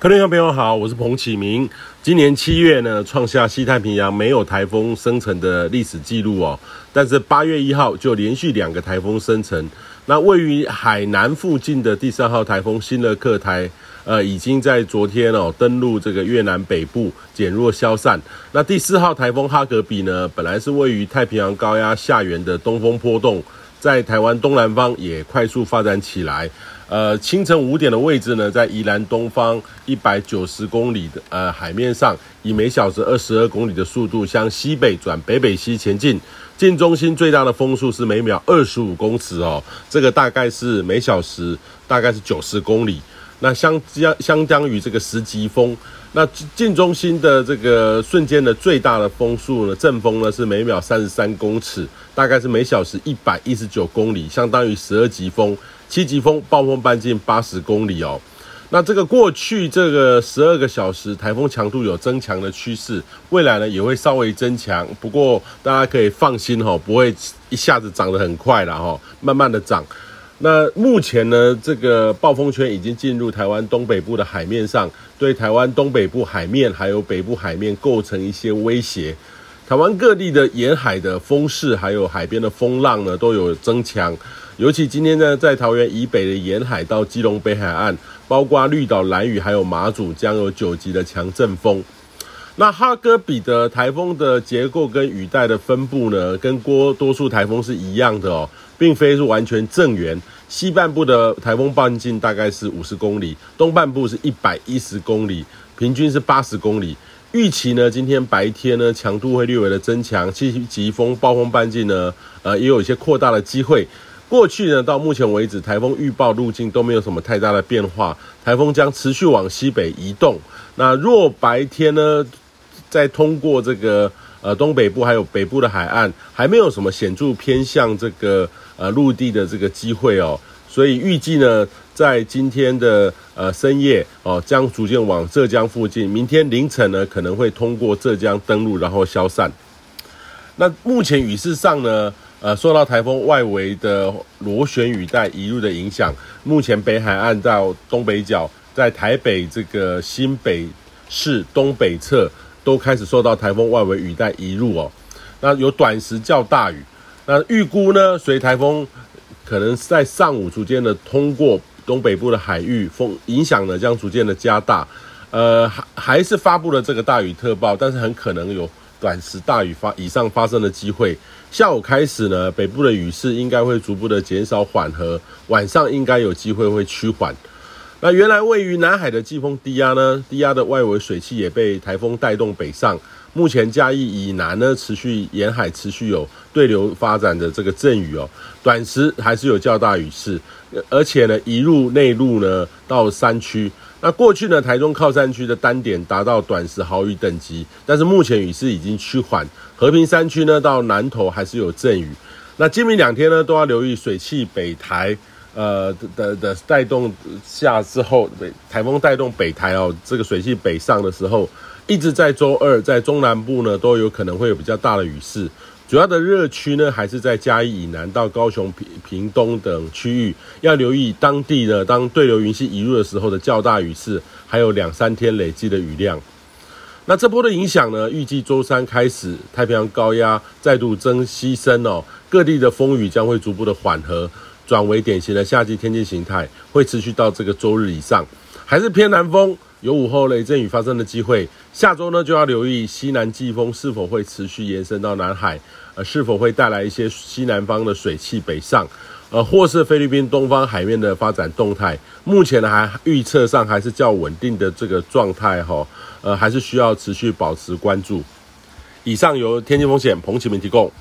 各位朋友好，我是彭启明。今年七月呢，创下西太平洋没有台风生成的历史记录哦。但是八月一号就连续两个台风生成。那位于海南附近的第三号台风新乐克台，呃，已经在昨天哦登陆这个越南北部，减弱消散。那第四号台风哈格比呢，本来是位于太平洋高压下缘的东风波动，在台湾东南方也快速发展起来。呃，清晨五点的位置呢，在宜兰东方一百九十公里的呃海面上，以每小时二十二公里的速度向西北转北北西前进。近中心最大的风速是每秒二十五公尺哦，这个大概是每小时大概是九十公里。那相相相当于这个十级风。那近中心的这个瞬间的最大的风速呢，阵风呢是每秒三十三公尺，大概是每小时一百一十九公里，相当于十二级风。七级风，暴风半径八十公里哦。那这个过去这个十二个小时，台风强度有增强的趋势，未来呢也会稍微增强。不过大家可以放心哈，不会一下子涨得很快了哈，慢慢的涨。那目前呢，这个暴风圈已经进入台湾东北部的海面上，对台湾东北部海面还有北部海面构成一些威胁。台湾各地的沿海的风势，还有海边的风浪呢，都有增强。尤其今天呢，在桃园以北的沿海到基隆北海岸，包括绿岛、兰屿还有马祖，将有九级的强阵风。那哈格比的台风的结构跟雨带的分布呢，跟多多数台风是一样的哦，并非是完全正圆。西半部的台风半径大概是五十公里，东半部是一百一十公里，平均是八十公里。预期呢，今天白天呢，强度会略微的增强，七级风暴风半径呢，呃，也有一些扩大的机会。过去呢，到目前为止，台风预报路径都没有什么太大的变化，台风将持续往西北移动。那若白天呢，再通过这个呃东北部还有北部的海岸，还没有什么显著偏向这个呃陆地的这个机会哦。所以预计呢，在今天的呃深夜哦，将逐渐往浙江附近。明天凌晨呢，可能会通过浙江登陆，然后消散。那目前雨势上呢，呃，受到台风外围的螺旋雨带移入的影响，目前北海岸到东北角，在台北这个新北市东北侧，都开始受到台风外围雨带移入哦。那有短时较大雨。那预估呢，随台风。可能在上午逐渐的通过东北部的海域，风影响呢将逐渐的加大，呃，还还是发布了这个大雨特报，但是很可能有短时大雨发以上发生的机会。下午开始呢，北部的雨势应该会逐步的减少缓和，晚上应该有机会会趋缓。那原来位于南海的季风低压呢，低压的外围水汽也被台风带动北上。目前嘉义以南呢，持续沿海持续有对流发展的这个阵雨哦，短时还是有较大雨势，而且呢移入内陆呢到山区。那过去呢台中靠山区的单点达到短时豪雨等级，但是目前雨势已经趋缓。和平山区呢到南投还是有阵雨。那今明两天呢都要留意水汽北台呃的的带动下之后，北台风带动北台哦，这个水系北上的时候。一直在周二，在中南部呢都有可能会有比较大的雨势，主要的热区呢还是在嘉义以南到高雄、屏屏东等区域，要留意当地呢当对流云系移入的时候的较大雨势，还有两三天累积的雨量。那这波的影响呢，预计周三开始，太平洋高压再度增西伸哦，各地的风雨将会逐步的缓和，转为典型的夏季天气形态，会持续到这个周日以上，还是偏南风。有午后雷阵雨发生的机会，下周呢就要留意西南季风是否会持续延伸到南海，呃，是否会带来一些西南方的水汽北上，呃，或是菲律宾东方海面的发展动态。目前呢还预测上还是较稳定的这个状态哈，呃，还是需要持续保持关注。以上由天气风险彭启明提供。